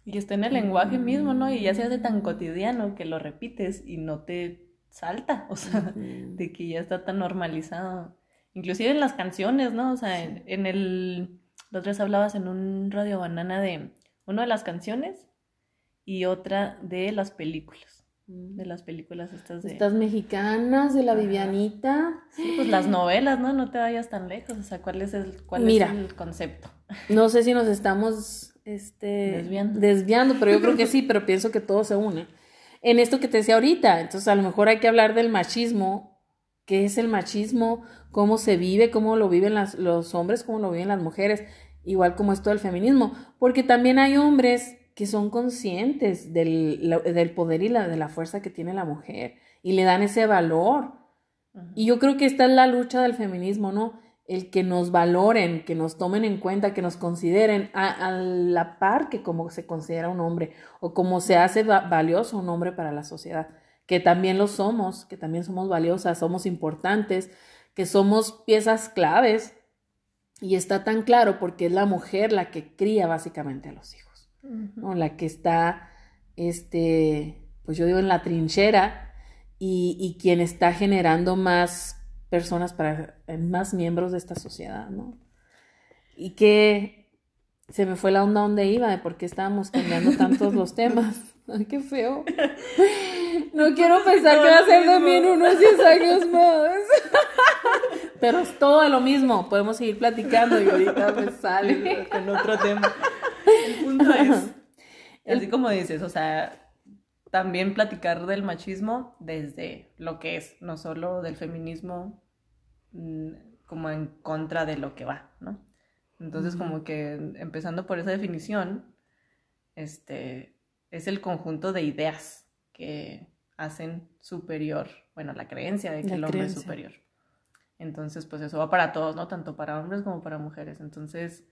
Y está en el lenguaje mismo, ¿no? Y ya se hace tan cotidiano que lo repites y no te salta. O sea, de que ya está tan normalizado. Inclusive en las canciones, ¿no? O sea, en, en el... La otra vez hablabas en un Radio Banana de una de las canciones y otra de las películas. De las películas estas de... Estas mexicanas de la Ajá. Vivianita. Sí, pues las novelas, ¿no? No te vayas tan lejos. O sea, ¿cuál es el, cuál Mira. es el concepto? No sé si nos estamos este, Desviando. desviando, pero yo creo que sí, pero pienso que todo se une. En esto que te decía ahorita, entonces a lo mejor hay que hablar del machismo qué es el machismo, cómo se vive, cómo lo viven los hombres, cómo lo viven las mujeres, igual como esto del feminismo, porque también hay hombres que son conscientes del, del poder y la, de la fuerza que tiene la mujer y le dan ese valor. Y yo creo que esta es la lucha del feminismo, ¿no? El que nos valoren, que nos tomen en cuenta, que nos consideren a, la par que como se considera un hombre o como se hace valioso un hombre para la sociedad, que también lo somos, que también somos valiosas, somos importantes, que somos piezas claves. Y está tan claro porque es la mujer la que cría básicamente a los hijos, ¿no? La que está, este, pues yo digo en la trinchera, y, quien está generando más personas para más miembros de esta sociedad, ¿no? Y que se me fue la onda donde iba, de por qué estábamos cambiando tantos los temas. Ay, qué feo. No quiero pensar que va a ser de mí en unos 10 años más. Pero es todo lo mismo. Podemos seguir platicando y ahorita me sale. Con otro tema. El punto es, así como dices, o sea, también platicar del machismo desde lo que es, no solo del feminismo mm, como en contra de lo que va, ¿no? Entonces, como que empezando por esa definición, este, es el conjunto de ideas que hacen superior, bueno, la creencia de que el hombre es superior. Entonces, pues eso va para todos, ¿no? Tanto para hombres como para mujeres. Entonces,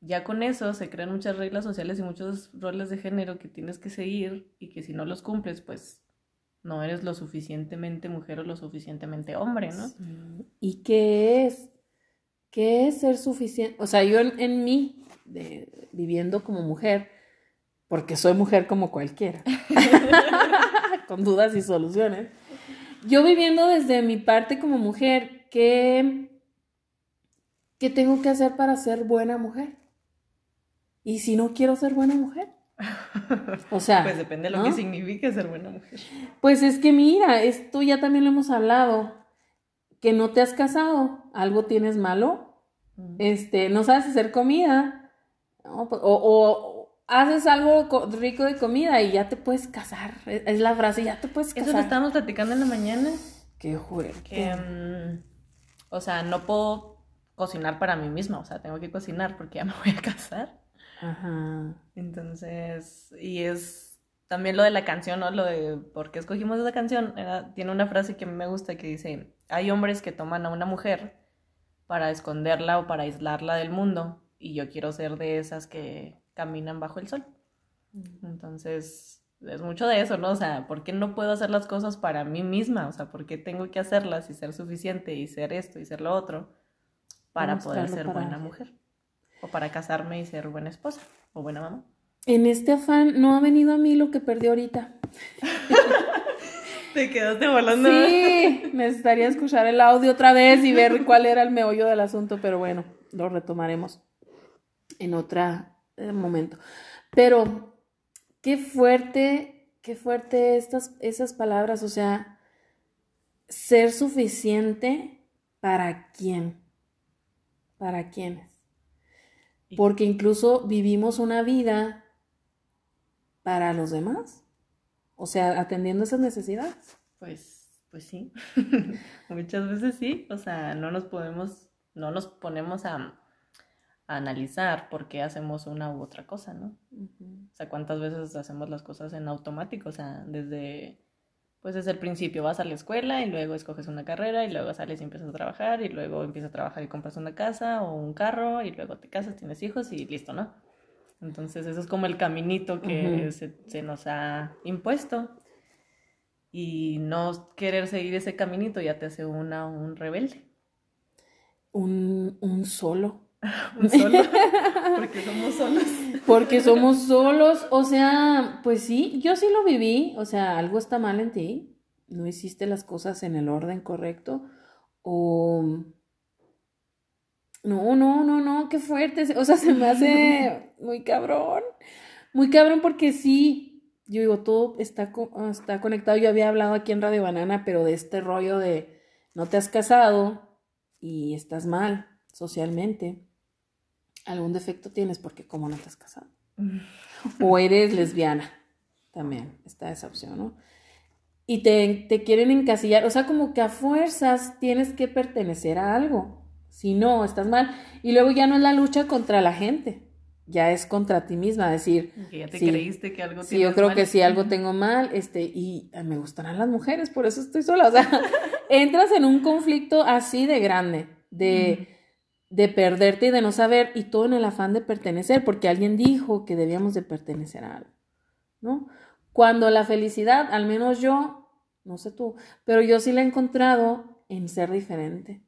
ya con eso se crean muchas reglas sociales y muchos roles de género que tienes que seguir y que si no los cumples, pues no eres lo suficientemente mujer o lo suficientemente hombre, ¿no? ¿Y qué es? ¿Qué es ser suficiente? O sea, yo en, mí, de, viviendo como mujer, porque soy mujer como cualquiera, con dudas y soluciones, yo viviendo desde mi parte como mujer, ¿qué, ¿qué tengo que hacer para ser buena mujer? ¿Y si no quiero ser buena mujer? O sea. Pues depende de lo que signifique ser buena mujer. Pues es que mira, esto ya también lo hemos hablado. Que no te has casado, algo tienes malo, este, no sabes hacer comida, pues, o, haces algo rico de comida y ya te puedes casar. Es la frase, ya te puedes casar. Eso lo estábamos platicando en la mañana. Qué jure. Que, mm, o sea, no puedo cocinar para mí misma, o sea, tengo que cocinar porque ya me voy a casar. Ajá. Entonces, y es también lo de la canción, ¿no? Lo de por qué escogimos esa canción. tiene una frase que a mí me gusta que dice, hay hombres que toman a una mujer para esconderla o para aislarla del mundo y yo quiero ser de esas que caminan bajo el sol. Mm. Entonces, es mucho de eso, ¿no? O sea, ¿por qué no puedo hacer las cosas para mí misma? O sea, ¿por qué tengo que hacerlas y ser suficiente y ser esto y ser lo otro para poder ser buena mujer? o para casarme y ser buena esposa o buena mamá. En este afán no ha venido a mí lo que perdí ahorita. Te quedaste volando. Sí, necesitaría escuchar el audio otra vez y ver cuál era el meollo del asunto, pero bueno, lo retomaremos en otro eh, momento. Pero qué fuerte, qué fuerte estas, esas palabras, o sea, ser suficiente para quién, para quiénes. Porque incluso vivimos una vida para los demás. O sea, atendiendo esas necesidades. Pues, pues sí. Muchas veces sí. O sea, no nos podemos, no nos ponemos a, analizar por qué hacemos una u otra cosa, ¿no? O sea, cuántas veces hacemos las cosas en automático. O sea, desde pues desde el principio vas a la escuela y luego escoges una carrera y luego sales y empiezas a trabajar y luego empiezas a trabajar y compras una casa o un carro y luego te casas, tienes hijos y listo, ¿no? Entonces eso es como el caminito que se, nos ha impuesto y no querer seguir ese caminito ya te hace una un rebelde. Un, un solo. Porque somos solos. Porque somos solos. O sea, pues sí, yo sí lo viví. O sea, algo está mal en ti. No hiciste las cosas en el orden correcto. O. No, no, no, no, qué fuerte. O sea, se me hace muy cabrón. Muy cabrón porque sí. Yo digo, todo está, está conectado. Yo había hablado aquí en Radio Banana, pero de este rollo de no te has casado y estás mal socialmente algún defecto tienes porque como no te has casado. o eres lesbiana. También está esa opción, ¿no? y te, te quieren encasillar, o sea, como que a fuerzas tienes que pertenecer a algo, si no, estás mal. Y luego ya no es la lucha contra la gente, ya es contra ti misma, decir, que ya te creíste que algo Sí, yo creo que si algo tengo mal, este, y me gustarán las mujeres, por eso estoy sola, o sea, entras en un conflicto así de grande, de, de perderte y de no saber, y todo en el afán de pertenecer, porque alguien dijo que debíamos de pertenecer a algo, ¿no? Cuando la felicidad, al menos yo, no sé tú, pero yo sí la he encontrado en ser diferente.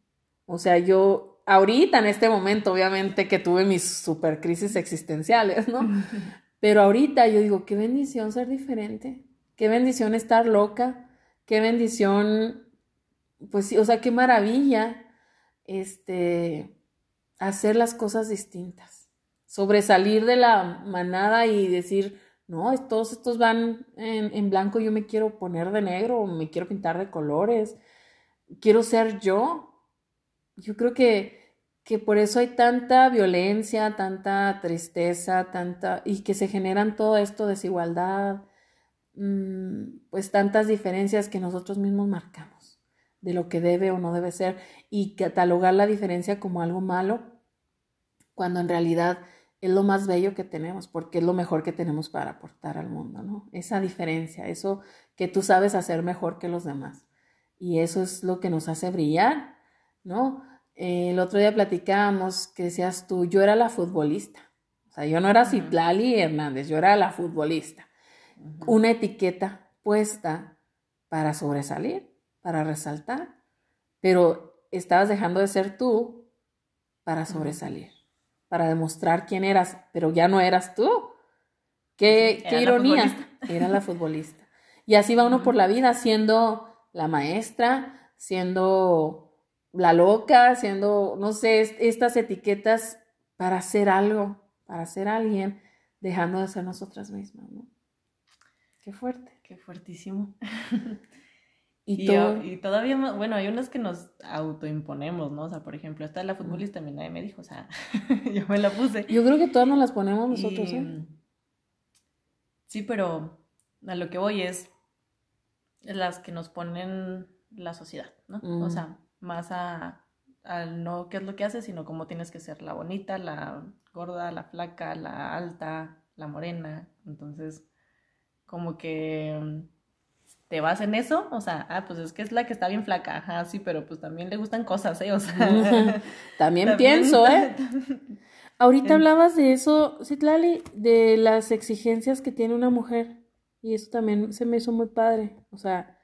O sea, yo ahorita en este momento, obviamente que tuve mis super crisis existenciales, ¿no? Pero ahorita yo digo, qué bendición ser diferente, qué bendición estar loca, qué bendición, pues sí, o sea, qué maravilla, este, hacer las cosas distintas, sobresalir de la manada y decir, no, todos estos van en, en, blanco, yo me quiero poner de negro, me quiero pintar de colores, quiero ser yo. Yo creo que, que por eso hay tanta violencia, tanta tristeza, tanta, y que se generan todo esto, desigualdad, mm, pues tantas diferencias que nosotros mismos marcamos de lo que debe o no debe ser y catalogar la diferencia como algo malo, cuando en realidad es lo más bello que tenemos, porque es lo mejor que tenemos para aportar al mundo, ¿no? Esa diferencia, eso que tú sabes hacer mejor que los demás. Y eso es lo que nos hace brillar, ¿no? el otro día platicábamos que decías tú, yo era la futbolista. O sea, yo no era Citlali Hernández, yo era la futbolista. Una etiqueta puesta para sobresalir, para resaltar, pero estabas dejando de ser tú para sobresalir para demostrar quién eras, pero ya no eras tú. Qué, qué ironía. Era la futbolista. Y así va uno por la vida, siendo la maestra, siendo la loca, siendo, no sé, estas etiquetas para hacer algo, para ser alguien, dejando de ser nosotras mismas, ¿no? Qué fuerte. Qué fuertísimo. Y, todavía más, bueno, hay unas que nos autoimponemos, ¿no? O sea, por ejemplo, esta de la futbolista también nadie me dijo, o sea, yo me la puse. Yo creo que todas nos las ponemos nosotros, ¿eh? Sí, pero a lo que voy es las que nos ponen la sociedad, ¿no? O sea, más a, a, no qué es lo que haces, sino cómo tienes que ser la bonita, la gorda, la flaca, la alta, la morena. Entonces, como que te vas en eso, o sea, ah, pues es que es la que está bien flaca, ajá, sí, pero pues también le gustan cosas, ¿eh? O sea, también, pienso, ¿eh? Ahorita hablabas de eso, Citlali, de las exigencias que tiene una mujer, y eso también se me hizo muy padre, o sea,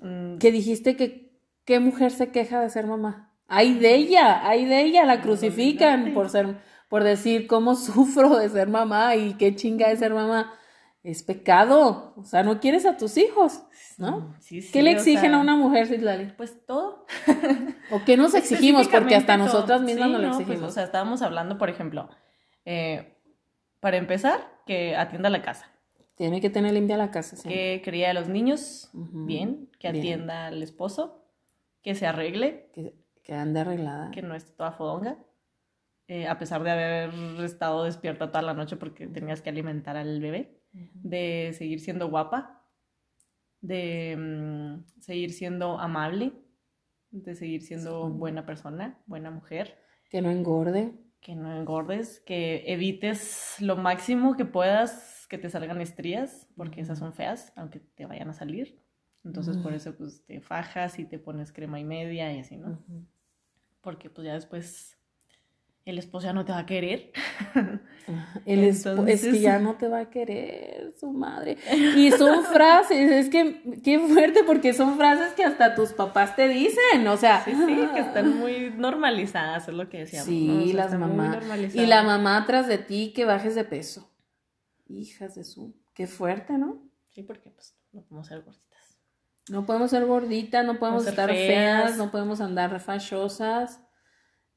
mm. que dijiste que qué mujer se queja de ser mamá. Ay de ella, ay de ella, la crucifican por ser, por decir cómo sufro de ser mamá y qué chinga de ser mamá es pecado. O sea, no quieres a tus hijos, ¿no? Sí, sí, ¿Qué le exigen a una mujer, Citlali? Pues todo. ¿O qué nos exigimos? Porque hasta nosotras mismas no, lo pues, exigimos. o sea, estábamos hablando, por ejemplo, eh, para empezar, que atienda la casa. Tiene que tener limpia la casa, sí. Que cría a los niños bien, que atienda al esposo, que se arregle. Que, que ande arreglada. Que no esté toda fodonga. Eh, a pesar de haber estado despierta toda la noche porque tenías que alimentar al bebé de seguir siendo guapa, de mm, seguir siendo amable, de seguir siendo buena persona, buena mujer. Que no engorde. Que no engordes, que evites lo máximo que puedas que te salgan estrías, porque esas son feas, aunque te vayan a salir. Entonces por eso pues te fajas y te pones crema y media y así, ¿no? Porque pues ya después el esposo ya no te va a querer. El esposo es que ya no te va a querer, su madre. Y son frases, es que qué fuerte, porque son frases que hasta tus papás te dicen, o sea. Sí, sí, que están muy normalizadas, es lo que decíamos. Sí, las mamás. Y la mamá atrás de ti que bajes de peso. Hijas de su. Qué fuerte, ¿no? Sí, porque pues no podemos ser gorditas. No podemos ser gorditas, no podemos estar feas. no podemos andar refachosas.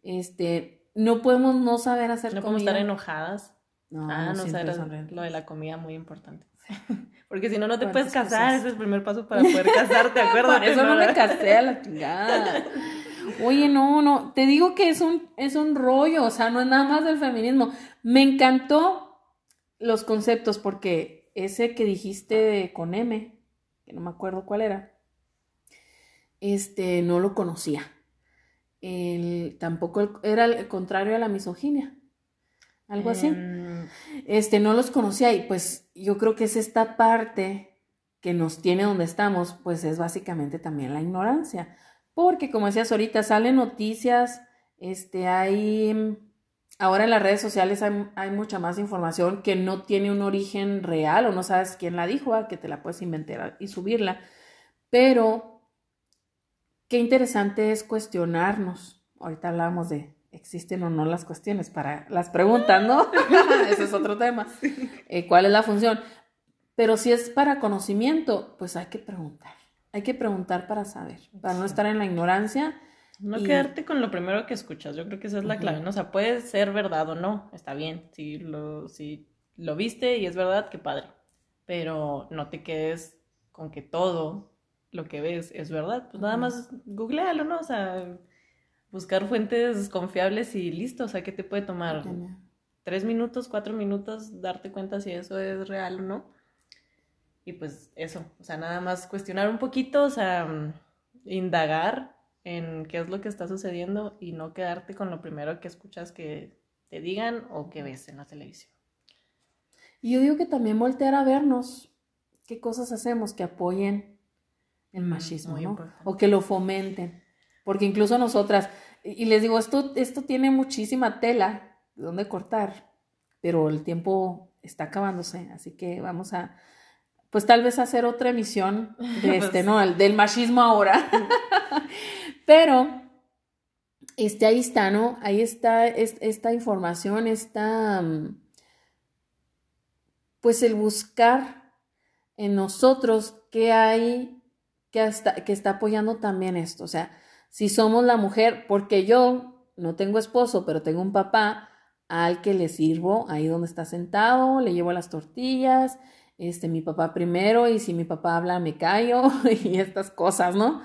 Este, no podemos no saber hacer no podemos estar enojadas. No, ah, no, saber lo de la comida muy importante. Porque si no, no te puedes casar. Ese es el primer paso para poder casarte, ¿acuerdas? Por eso no me casé a la chingada. Oye, no, no. Te digo que es un, es un rollo. O sea, no es nada más del feminismo. Me encantó los conceptos porque ese que dijiste con M, que no me acuerdo cuál era, este, no lo conocía. El, tampoco era el contrario a la misoginia. Algo así. Em. Este, no los conocía y pues yo creo que es esta parte que nos tiene donde estamos, pues es básicamente también la ignorancia. Porque como decías ahorita, salen noticias, este, hay, ahora en las redes sociales hay, mucha más información que no tiene un origen real o no sabes quién la dijo, que te la puedes inventar y subirla. Pero qué interesante es cuestionarnos. Ahorita hablamos de existen o no las cuestiones para las preguntas, ¿no? Ese es otro tema. Eh, ¿Cuál es la función? Pero si es para conocimiento, pues hay que preguntar. Hay que preguntar para saber, para no estar en la ignorancia. No quedarte con lo primero que escuchas, yo creo que esa es la clave, ¿no? O sea, puede ser verdad o no, está bien, si lo, si lo viste y es verdad, qué padre, pero no te quedes con que todo lo que ves es verdad, pues nada más googlealo, ¿no? O sea, buscar fuentes confiables y listo, o sea, ¿qué te puede tomar? Tres minutos, cuatro minutos, darte cuenta si eso es real o no. Y pues eso, o sea, nada más cuestionar un poquito, o sea, indagar en qué es lo que está sucediendo y no quedarte con lo primero que escuchas que te digan o que ves en la televisión. Y yo digo que también voltear a vernos qué cosas hacemos que apoyen el machismo, ¿no? O que lo fomenten. Porque incluso nosotras, y les digo, esto, esto tiene muchísima tela de dónde cortar, pero el tiempo está acabándose, así que vamos a pues tal vez hacer otra emisión de este, ¿no? El, del machismo ahora. Pero, este, ahí está, ¿no? Ahí está esta información, está, mm, pues el buscar en nosotros qué hay que está, apoyando también esto. O sea, si somos la mujer, porque yo no tengo esposo, pero tengo un papá al que le sirvo ahí donde está sentado, le llevo las tortillas, este, mi papá primero y si mi papá habla me callo y estas cosas, ¿no?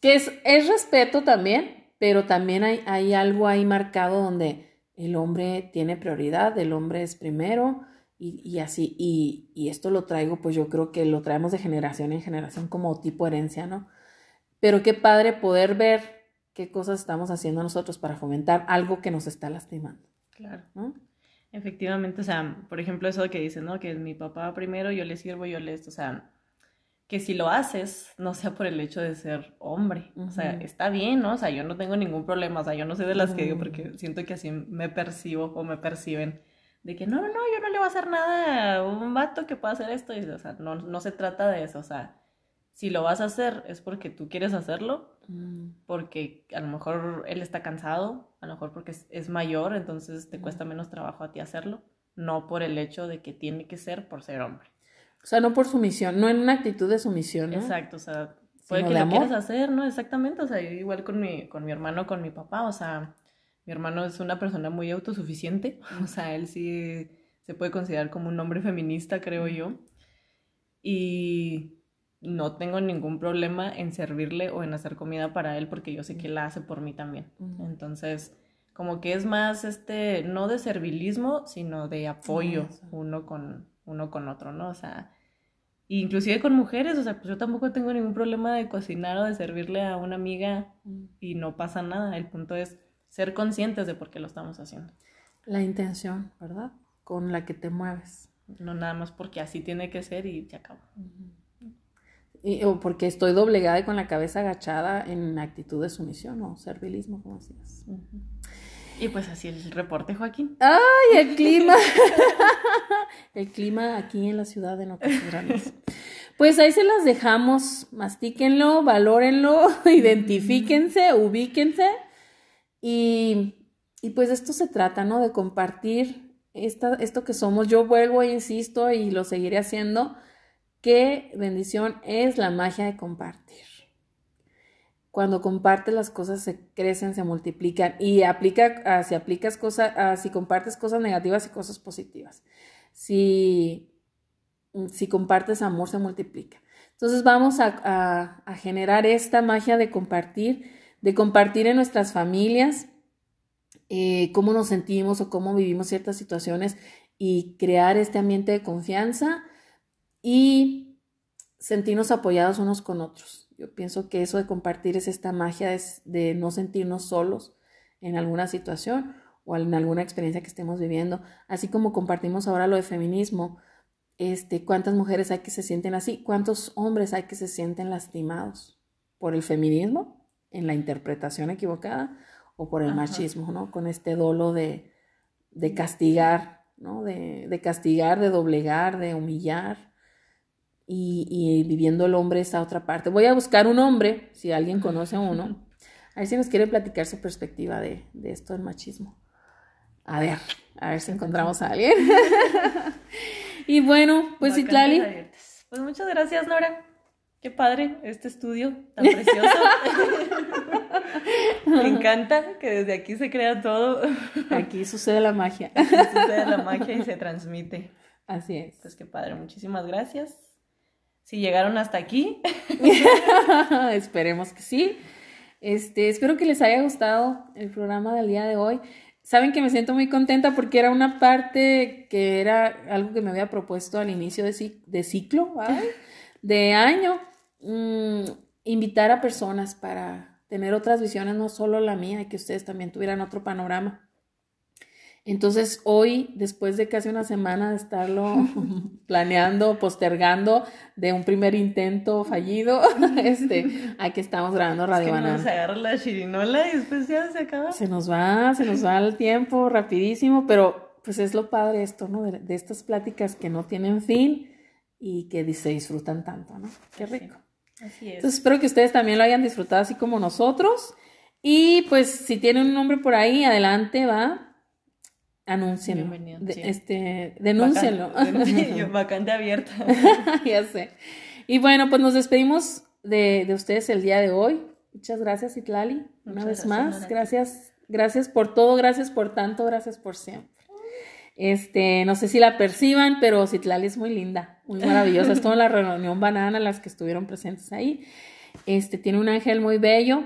Que es, es respeto también, pero también hay algo ahí marcado donde el hombre tiene prioridad, el hombre es primero y, y así, y, y, esto lo traigo, pues yo creo que lo traemos de generación en generación como tipo herencia, ¿no? Pero qué padre poder ver qué cosas estamos haciendo nosotros para fomentar algo que nos está lastimando. Claro. ¿no? Efectivamente, o sea, por ejemplo, eso que dicen, ¿no? Que mi papá primero, yo le sirvo, yo le esto, o sea, que si lo haces, no sea por el hecho de ser hombre, o sea, está bien, ¿no? O sea, yo no tengo ningún problema, o sea, yo no soy de las que digo porque siento que así me percibo o me perciben, de que no, no, no, yo no le voy a hacer nada a un vato que pueda hacer esto, y, o sea, no, no se trata de eso, o sea, si lo vas a hacer es porque tú quieres hacerlo, mm. porque a lo mejor él está cansado, a lo mejor porque es, mayor, entonces te cuesta menos trabajo a ti hacerlo, no por el hecho de que tiene que ser por ser hombre. O sea, no por sumisión, no en una actitud de sumisión, ¿no? Exacto, o sea, puede que lo quieras hacer, ¿no? Exactamente, o sea, igual con mi, con mi hermano, con mi papá, o sea, mi hermano es una persona muy autosuficiente, o sea, él sí se puede considerar como un hombre feminista, creo yo. Y no tengo ningún problema en servirle o en hacer comida para él porque yo sé que la hace por mí también. Entonces, como que es más este, no de servilismo, sino de apoyo uno con uno con otro, ¿no? O sea, inclusive con mujeres, o sea, pues yo tampoco tengo ningún problema de cocinar o de servirle a una amiga y no pasa nada. El punto es ser conscientes de por qué lo estamos haciendo. La intención, ¿verdad? Con la que te mueves. No nada más porque así tiene que ser y se acabó o porque estoy doblegada y con la cabeza agachada en actitud de sumisión o servilismo, como decías. Y pues así el reporte, Joaquín. ¡Ay, el clima! el clima aquí en la ciudad de Nocasuranos. Pues ahí se las dejamos. Mastíquenlo, valórenlo, identifíquense, ubíquense. Y, y pues de esto se trata, ¿no? De compartir esta, esto que somos. Yo vuelvo e insisto y lo seguiré haciendo Qué bendición es la magia de compartir. Cuando compartes las cosas se crecen, se multiplican y aplica, ah, si aplicas cosas, ah, si compartes cosas negativas y cosas positivas. Si, si compartes amor se multiplica. Entonces vamos a, generar esta magia de compartir, de compartir en nuestras familias eh, cómo nos sentimos o cómo vivimos ciertas situaciones y crear este ambiente de confianza y sentirnos apoyados unos con otros. Yo pienso que eso de compartir es esta magia de, de no sentirnos solos en alguna situación o en alguna experiencia que estemos viviendo. Así como compartimos ahora lo de feminismo, este, cuántas mujeres hay que se sienten así, cuántos hombres hay que se sienten lastimados por el feminismo en la interpretación equivocada o por el machismo, ¿no? Con este dolo de, de castigar, ¿no? De, de, castigar, de doblegar, de humillar y, y, viviendo el hombre esa otra parte. Voy a buscar un hombre, si alguien conoce a uno, a ver si nos quiere platicar su perspectiva de, de esto del machismo. A ver, a ver si encontramos a alguien. y bueno, pues Itlali. Pues muchas gracias, Nora. Qué padre este estudio tan precioso. Me encanta que desde aquí se crea todo. Aquí sucede la magia. Aquí sucede la magia y se transmite. Así es. Pues qué padre, muchísimas gracias. Si llegaron hasta aquí. Esperemos que sí. Este, espero que les haya gustado el programa del día de hoy. Saben que me siento muy contenta porque era una parte que era algo que me había propuesto al inicio de, de ciclo, de año, mm, invitar a personas para tener otras visiones, no solo la mía, y que ustedes también tuvieran otro panorama. Entonces hoy, después de casi una semana de estarlo planeando, postergando de un primer intento fallido, este, aquí estamos grabando Radio es que Nos agarra la chirinola y después ya se acaba. Se nos va, se nos va el tiempo rapidísimo, pero pues es lo padre esto, ¿no? De, estas pláticas que no tienen fin y que se disfrutan tanto, ¿no? Qué rico. Así es. Entonces espero que ustedes también lo hayan disfrutado así como nosotros. Y pues si tienen un nombre por ahí, adelante, va Anúncienlo. Este, denúncienlo. Vacante, abierta. ya sé. Y bueno, pues nos despedimos de, de, ustedes el día de hoy. Muchas gracias, Itlali. Una vez más. Gracias, gracias por todo, gracias por tanto, gracias por siempre. Este, no sé si la perciban, pero Citlali es muy linda, muy maravillosa. Es toda la reunión banana, las que estuvieron presentes ahí. Este, tiene un ángel muy bello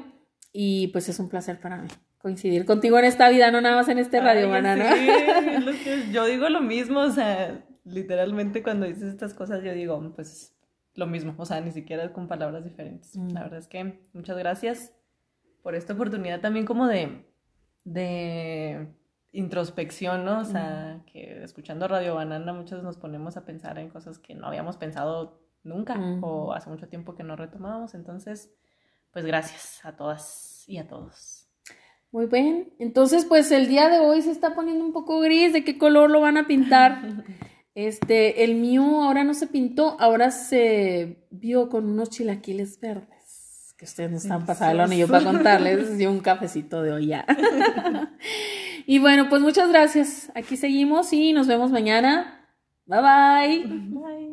y pues es un placer para mí coincidir contigo en esta vida, no nada más en este Radio Banana. Sí, yo digo lo mismo, o sea, literalmente cuando dices estas cosas yo digo, pues lo mismo, o sea, ni siquiera con palabras diferentes. Mm. La verdad es que muchas gracias por esta oportunidad también como de, de introspección, ¿no? O sea, que escuchando Radio Banana muchos nos ponemos a pensar en cosas que no habíamos pensado nunca o hace mucho tiempo que no retomábamos. Entonces, pues gracias a todas y a todos. Muy bien. Entonces, pues el día de hoy se está poniendo un poco gris. ¿De qué color lo van a pintar? Este, el mío ahora no se pintó, ahora se vio con unos chilaquiles verdes. Que ustedes no están pasando ni yo para contarles. y un cafecito de olla. y bueno, pues muchas gracias. Aquí seguimos y nos vemos mañana. Bye bye. Bye.